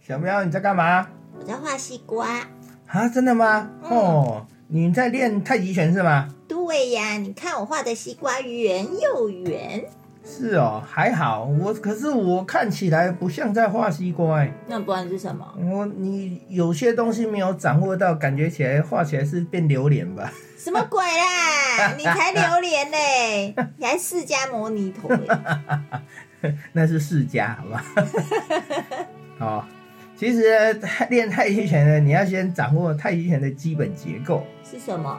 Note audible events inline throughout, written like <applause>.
小喵，你在干嘛？我在画西瓜。啊，真的吗？嗯哦，你在练太极拳是吗？对呀，你看我画的西瓜圆又圆，是哦，还好。我可是我看起来不像在画西瓜哎。那不然是什么？我你有些东西没有掌握到，感觉起来画起来是变榴莲吧？什么鬼啦？<laughs> 你才榴莲嘞，你还释迦摩尼头嘞？<laughs> 那是释迦，好吧？<laughs> 哦，其实练太极拳呢，你要先掌握太极拳的基本结构是什么？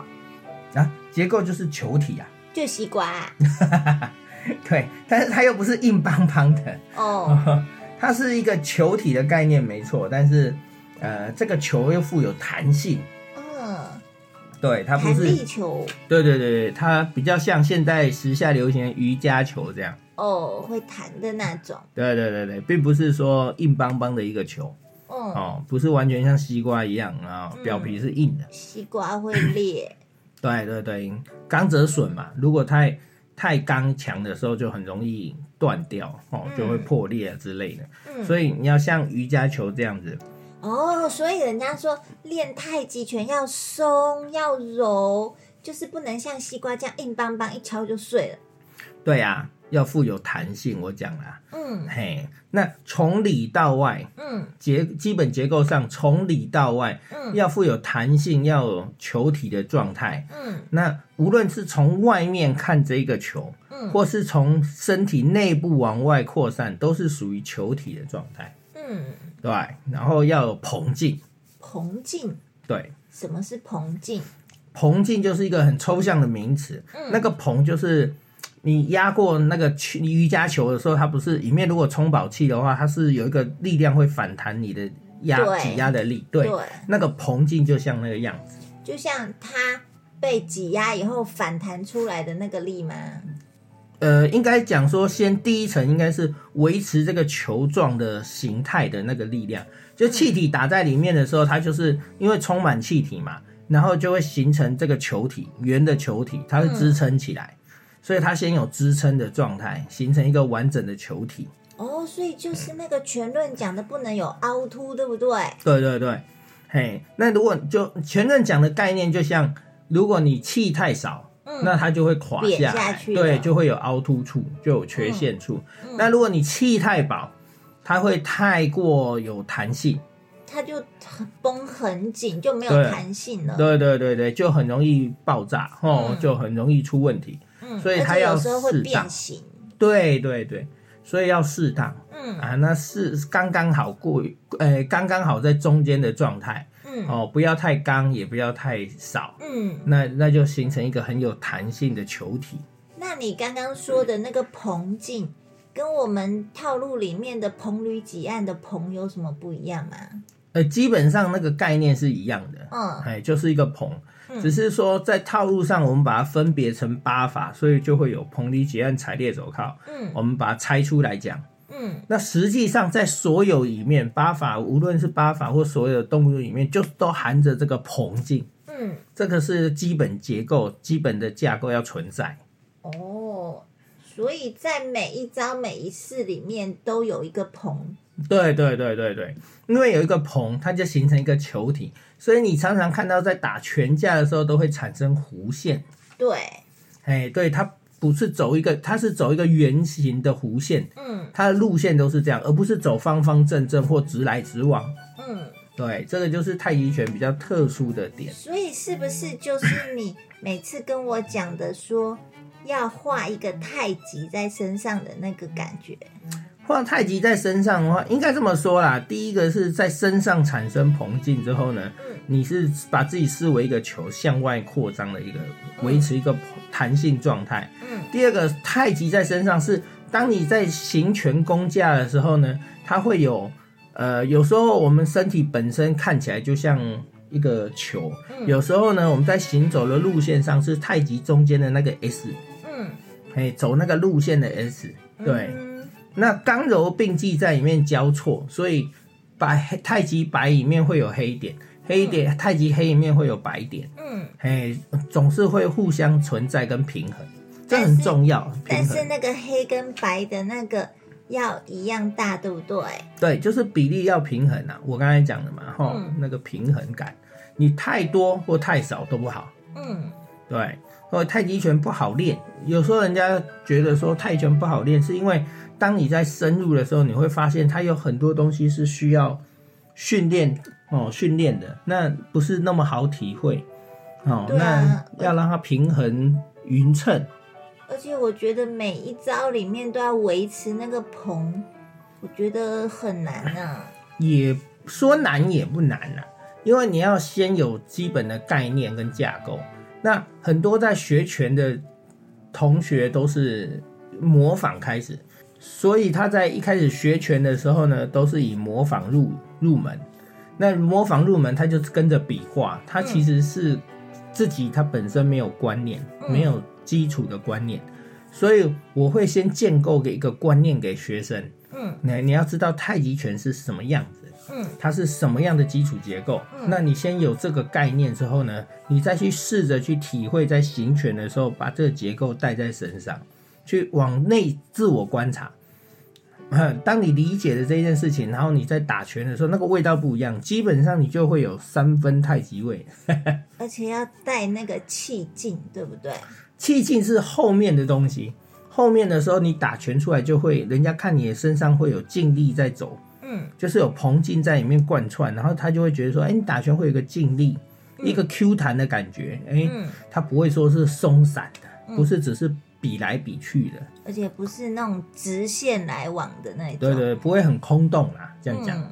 啊，结构就是球体啊。就西瓜、啊、<laughs> 对，但是它又不是硬邦邦的，哦。<laughs> 它是一个球体的概念，没错。但是，呃，这个球又富有弹性，嗯，对，它不弹是，力球对对对对，它比较像现在时下流行的瑜伽球这样。哦，会弹的那种。对对对对，并不是说硬邦邦的一个球嗯，哦，不是完全像西瓜一样啊，嗯表皮是硬的。西瓜会裂。对 <coughs> 对对，刚折损嘛，如果太太刚强的时候，就很容易断掉哦，嗯就会破裂啊之类的。嗯，所以你要像瑜伽球这样子，哦，所以人家说练太极拳要松要柔，就是不能像西瓜这样硬邦邦一敲就碎了。对呀、要富有弹性。我讲啦，嗯嘿，那从里到外嗯结基本结构上，从里到外嗯要富有弹性，要有球体的状态。嗯那无论是从外面看这个球，嗯或是从身体内部往外扩散，都是属于球体的状态。嗯，对，然后要有膨劲。膨劲，对，什么是膨劲？膨劲就是一个很抽象的名词。嗯那个膨就是你压过那个球瑜伽球的时候，它不是里面如果充饱气的话，它是有一个力量会反弹你的压挤压的力。对，对，那个膨劲就像那个样子。就像它被挤压以后反弹出来的那个力吗？呃，应该讲说，先第一层应该是维持这个球状的形态的那个力量，就气体打在里面的时候，它就是因为充满气体嘛，然后就会形成这个球体，圆的球体，它会支撑起来，所以它先有支撑的状态，形成一个完整的球体。哦，所以就是那个全论讲的不能有凹凸，对不对？对对对，嘿，那如果就全论讲的概念，就像如果你气太少。嗯，那它就会垮下来，下去对，就会有凹凸处，就有缺陷处。嗯那如果你气太饱，它会太过有弹性，它就绷很紧，就没有弹性了。对对对对，就很容易爆炸哦，嗯就很容易出问题。嗯，所以它有要时候会适当。变形。对对对，所以要适当。嗯。啊，那是刚刚好过，呃，刚刚好在中间的状态。嗯。哦，不要太刚，也不要太少，嗯，那那就形成一个很有弹性的球体。那你刚刚说的那个膨劲，跟我们套路里面的硼铝几案的硼有什么不一样吗？呃，基本上那个概念是一样的，嗯哎，就是一个硼，嗯只是说在套路上我们把它分别成八法，所以就会有硼铝己胺采列走靠。嗯我们把它拆出来讲，嗯那实际上在所有里面，八法无论是八法或所有的动物里面，就都含着这个棚劲，嗯，这个是基本结构、基本的架构要存在。哦，所以在每一招每一式里面都有一个硼。对对对对对，因为有一个棚，它就形成一个球体，所以你常常看到在打拳架的时候都会产生弧线。对，哎，对，它不是走一个，它是走一个圆形的弧线，嗯它的路线都是这样，而不是走方方正正或直来直往。嗯，对，这个就是太极拳比较特殊的点。所以是不是就是你每次跟我讲的说要画一个太极在身上的那个感觉？画太极在身上的话，应该这么说啦。第一个是在身上产生膨劲之后呢，你是把自己视为一个球向外扩张的一个，维持一个弹性状态。嗯第二个，太极在身上是当你在行拳攻架的时候呢，它会有呃，有时候我们身体本身看起来就像一个球，嗯有时候呢，我们在行走的路线上是太极中间的那个 S，嗯，哎，走那个路线的 S，对。嗯那刚柔并济在里面交错，所以白太极白里面会有黑点，黑点太极黑里面会有白点，嗯，嘿，总是会互相存在跟平衡，这很重要。但是那个黑跟白的那个要一样大，对不对？对，就是比例要平衡啊。我刚才讲的嘛，哈、嗯那个平衡感，你太多或太少都不好。嗯对，或者太极拳不好练，有时候人家觉得说太极拳不好练，是因为当你在深入的时候，你会发现它有很多东西是需要训练哦，训练的，那不是那么好体会哦。啊那要让它平衡匀称，而且我觉得每一招里面都要维持那个棚，我觉得很难啊。也说难也不难啊，因为你要先有基本的概念跟架构。那很多在学拳的同学都是模仿开始，所以他在一开始学拳的时候呢，都是以模仿入入门。那模仿入门，他就跟着比划，他其实是自己他本身没有观念，嗯没有基础的观念，所以我会先建构给一个观念给学生。嗯你你要知道太极拳是什么样子，嗯它是什么样的基础结构。嗯那你先有这个概念之后呢，你再去试着去体会，在行拳的时候把这个结构带在身上，去往内自我观察。嗯 <coughs> 当你理解了这件事情，然后你在打拳的时候，那个味道不一样，基本上你就会有三分太极味。<laughs> 而且要带那个气劲，对不对？气劲是后面的东西，后面的时候你打拳出来就会，人家看你的身上会有劲力在走，嗯。就是有膨劲在里面贯穿，然后他就会觉得说，哎，你打拳会有一个劲力，一个 Q 弹的感觉，哎，嗯，它不会说是松散的，嗯。不是只是比来比去的，而且不是那种直线来往的那种。对对，不会很空洞啦，这样讲，嗯。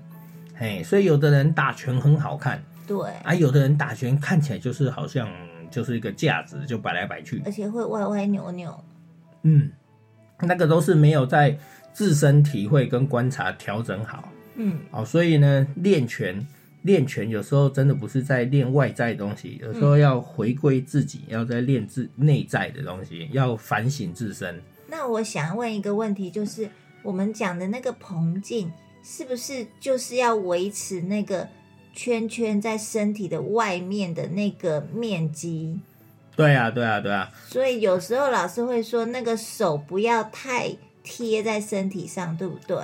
嘿，所以有的人打拳很好看，对，啊，有的人打拳看起来就是好像就是一个架子，就摆来摆去，而且会歪歪扭扭。嗯，那个都是没有在自身体会跟观察调整好。嗯哦，所以呢，练拳练拳有时候真的不是在练外在的东西，有时候要回归自己，要在练自内在的东西，要反省自身。那我想问一个问题，就是我们讲的那个膨劲，是不是就是要维持那个圈圈在身体的外面的那个面积？对啊，对啊，对啊，所以有时候老师会说，那个手不要太贴在身体上，对不对？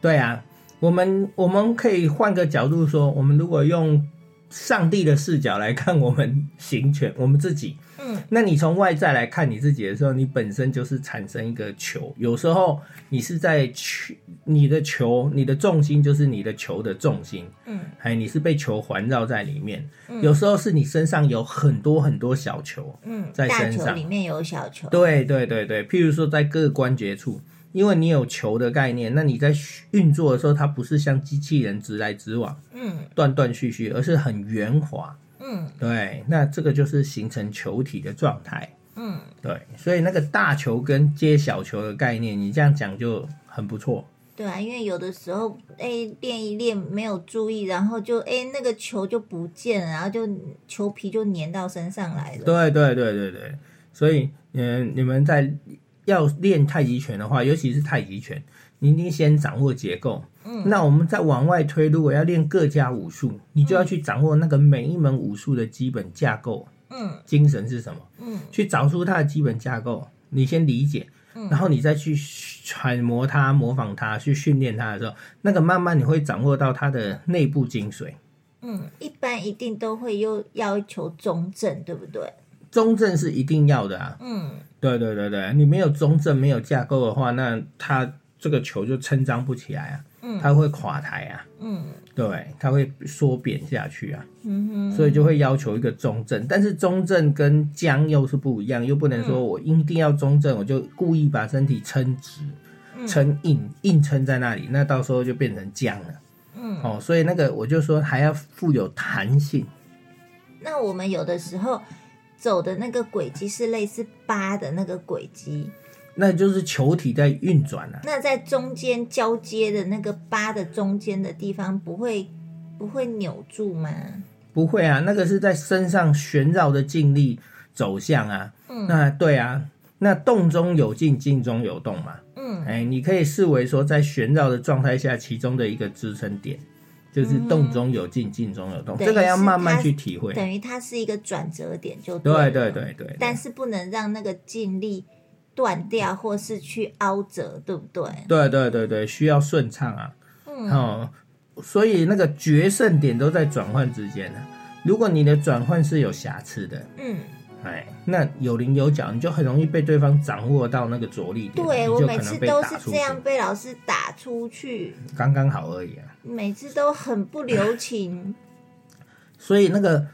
对啊。我们我们可以换个角度说，我们如果用上帝的视角来看我们行权，<laughs> 我们自己，嗯那你从外在来看你自己的时候，你本身就是产生一个球。有时候你是在球，你的球，你的重心就是你的球的重心，嗯哎，你是被球环绕在里面。嗯有时候是你身上有很多很多小球，嗯，在身上球里面有小球。对对对对，譬如说在各个关节处，因为你有球的概念，那你在运作的时候，它不是像机器人直来直往、嗯断断续续，而是很圆滑。嗯对，那这个就是形成球体的状态。嗯，对，所以那个大球跟接小球的概念，你这样讲就很不错。对啊，因为有的时候哎练一练没有注意，然后就哎那个球就不见了，然后就球皮就粘到身上来了。对对对对对，所以嗯，你们在要练太极拳的话，尤其是太极拳，你一定先掌握结构。嗯那我们再往外推，如果要练各家武术，你就要去掌握那个每一门武术的基本架构、嗯精神是什么，嗯去找出它的基本架构，你先理解，嗯然后你再去揣摩它、模仿它、去训练它的时候，那个慢慢你会掌握到它的内部精髓。嗯，一般一定都会又要求中正，对不对？中正是一定要的啊，嗯。对对对对，你没有中正、没有架构的话，那它这个球就撑张不起来啊，嗯。它会垮台啊，嗯。对，它会缩扁下去啊，嗯哼，所以就会要求一个中正。但是中正跟僵又是不一样，又不能说我一定要中正，我就故意把身体撑直。撑硬硬撑在那里，那到时候就变成僵了。嗯，哦，所以那个我就说还要富有弹性。那我们有的时候走的那个轨迹是类似八的那个轨迹，那就是球体在运转啊。那在中间交接的那个八的中间的地方，不会不会扭住吗？不会啊，那个是在身上旋绕的静力走向啊。嗯那对啊，那动中有静，静中有动嘛。嗯哎，你可以视为说在旋绕的状态下，其中的一个支撑点，就是动中有静，静中有动。这个要慢慢去体会。等于它是一个转折点就对了对对对，但是不能让那个劲力断掉，或是去凹折，对不对？对对对对，需要顺畅啊。嗯哦，所以那个决胜点都在转换之间呢。如果你的转换是有瑕疵的，嗯，哎，那有棱有角，你就很容易被对方掌握到那个着力点，对我每次都是这样，被老师打出去，刚刚好而已啊。每次都很不留情。<laughs> 所以那个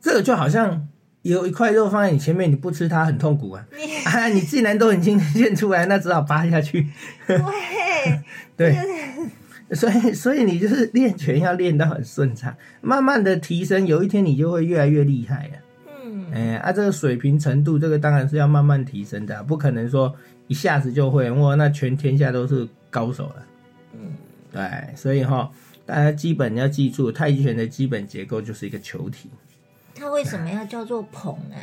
这个就好像有一块肉放在你前面，你不吃它很痛苦啊。<laughs> 啊，你既然都已经现出来，<laughs> 那只好扒下去。对，对，所以所以你就是练拳要练到很顺畅，慢慢的提升，有一天你就会越来越厉害了。嗯哎、啊，这个水平程度，这个当然是要慢慢提升的啊、不可能说一下子就会，哇，那全天下都是高手了。嗯，对，所以哈，大家基本要记住，太极拳的基本结构就是一个球体，它为什么要叫做捧啊？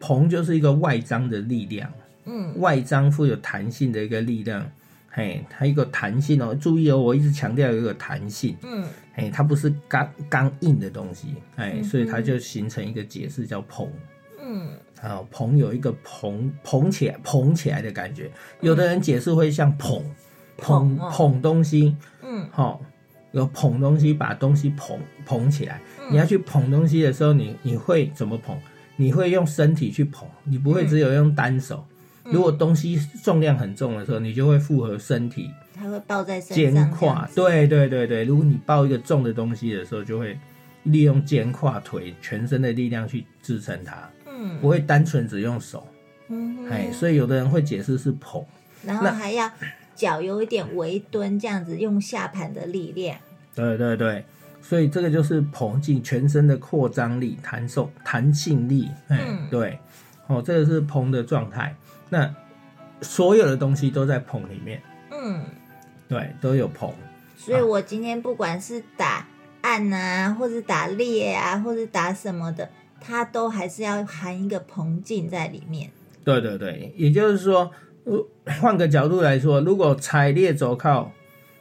膨就是一个外张的力量，嗯。外张富有弹性的一个力量。嘿，它一个弹性哦，注意哦，我一直强调有一个弹性，嗯。嘿，它不是刚刚硬的东西，哎，嗯。所以它就形成一个解释叫膨。嗯。啊，膨有一个捧捧起来捧起来的感觉，有的人解释会像捧捧捧哦捧东西，嗯好、有捧东西，把东西捧捧起来。嗯你要去捧东西的时候，你你会怎么捧？你会用身体去捧，你不会嗯只有用单手。如果东西重量很重的时候，你就会复合身体它会抱在身肩上这样胯。子。对对对对，如果你抱一个重的东西的时候，就会利用肩胯腿全身的力量去支撑它，嗯不会单纯只用手。嗯哼哎，所以有的人会解释是捧，然后还要脚有一点微蹲，这样子用下盘的力量。对对对，所以这个就是膨劲全身的扩张力、弹送、弹性力，哎，嗯对，哦，这个是膨的状态。那所有的东西都在捧里面，嗯，对，都有捧。所以我今天不管是打按啊，或是打裂啊，或是打什么的，它都还是要含一个膨劲在里面。对对对，也就是说，呃换个角度来说，如果踩列走靠、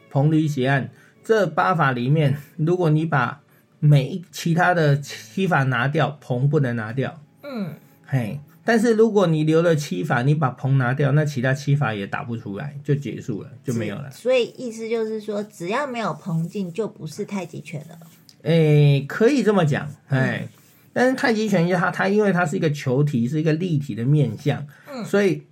捧离斜按这八法里面，如果你把每一其他的七法拿掉，捧不能拿掉，嗯嘿。但是如果你留了七法，你把捧拿掉，那其他七法也打不出来，就结束了，就没有了。所以意思就是说，只要没有膨劲，就不是太极拳了。诶，可以这么讲，哎。但是太极拳它它因为它是一个球体，是一个立体的面相，嗯所以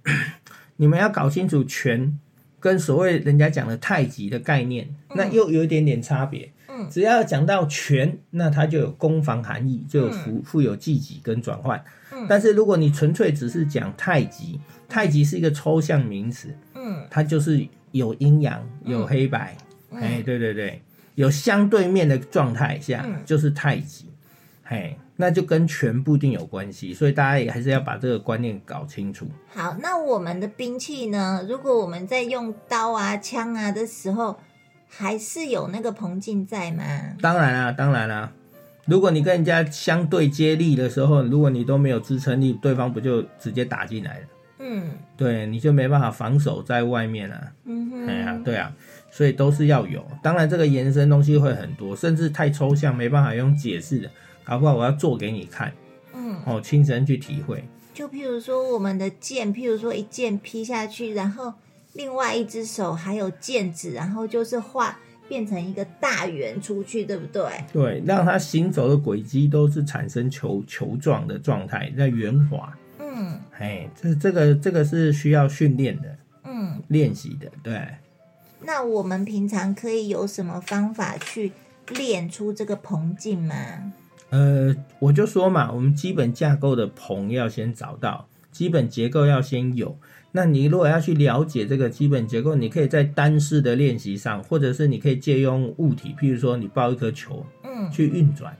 你们要搞清楚拳跟所谓人家讲的太极的概念，那又有一点点差别。嗯。只要讲到拳，那它就有攻防含义，就有富富有积极跟转换。嗯。但是如果你纯粹只是讲太极，太极是一个抽象名词，嗯。它就是有阴阳，有黑白，嗯。哎、对对对，有相对面的状态下、嗯。就是太极，嘿，那就跟全部一定有关系，所以大家也还是要把这个观念搞清楚。好，那我们的兵器呢？如果我们在用刀啊、枪啊的时候，还是有那个彭劲在吗？当然啦、当然啦、如果你跟人家相对接力的时候，如果你都没有支撑力，对方不就直接打进来了？嗯对，你就没办法防守在外面了、嗯哼，哎呀，对啊，所以都是要有。当然，这个延伸东西会很多，甚至太抽象，没办法用解释的，搞不好我要做给你看，嗯，哦，亲身去体会。就譬如说我们的剑，譬如说一剑劈下去，然后另外一只手还有剑指，然后就是画变成一个大圆出去，对不对？对，让它行走的轨迹都是产生球球状的状态，在圆滑。嗯哎，这这个这个是需要训练的、嗯，练习的。对，那我们平常可以有什么方法去练出这个膨劲吗？呃，我就说嘛，我们基本架构的棚要先找到，基本结构要先有，那你如果要去了解这个基本结构，你可以在单式的练习上，或者是你可以借用物体，譬如说你抱一颗球嗯，去运转，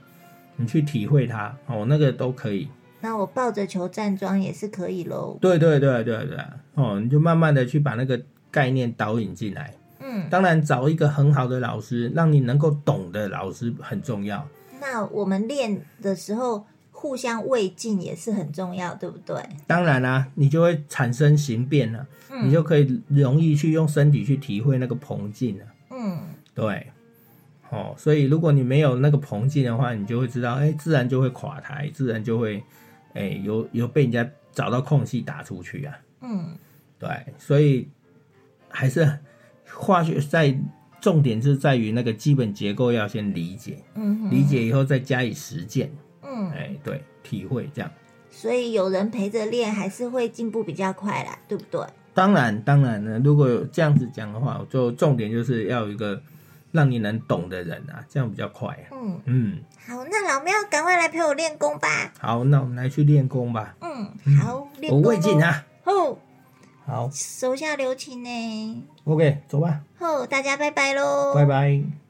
你去体会它，哦，那个都可以。那我抱着球站桩也是可以喽。对对对对对，哦，你就慢慢的去把那个概念导引进来。嗯，当然，找一个很好的老师，让你能够懂的老师很重要。那我们练的时候互相慰藉也是很重要，对不对？当然啦、你就会产生形变了，嗯你就可以容易去用身体去体会那个膨劲了。嗯对，哦，所以如果你没有那个膨劲的话，你就会知道，哎，自然就会垮台，自然就会，哎，有有被人家找到空隙打出去啊。嗯对，所以还是化学在重点是在于那个基本结构要先理解，嗯哼，理解以后再加以实践，嗯，哎，对，体会这样。所以有人陪着练，还是会进步比较快啦，对不对？当然，当然呢，如果有这样子讲的话，就重点就是要有一个让你能懂的人啊，这样比较快啊。嗯，嗯，好，那老喵赶快来陪我练功吧。好，那我们来去练功吧。嗯，嗯好，练我。未尽啊。吼，好手下留情呢。，OK，走吧，吼，大家拜拜喽。拜拜。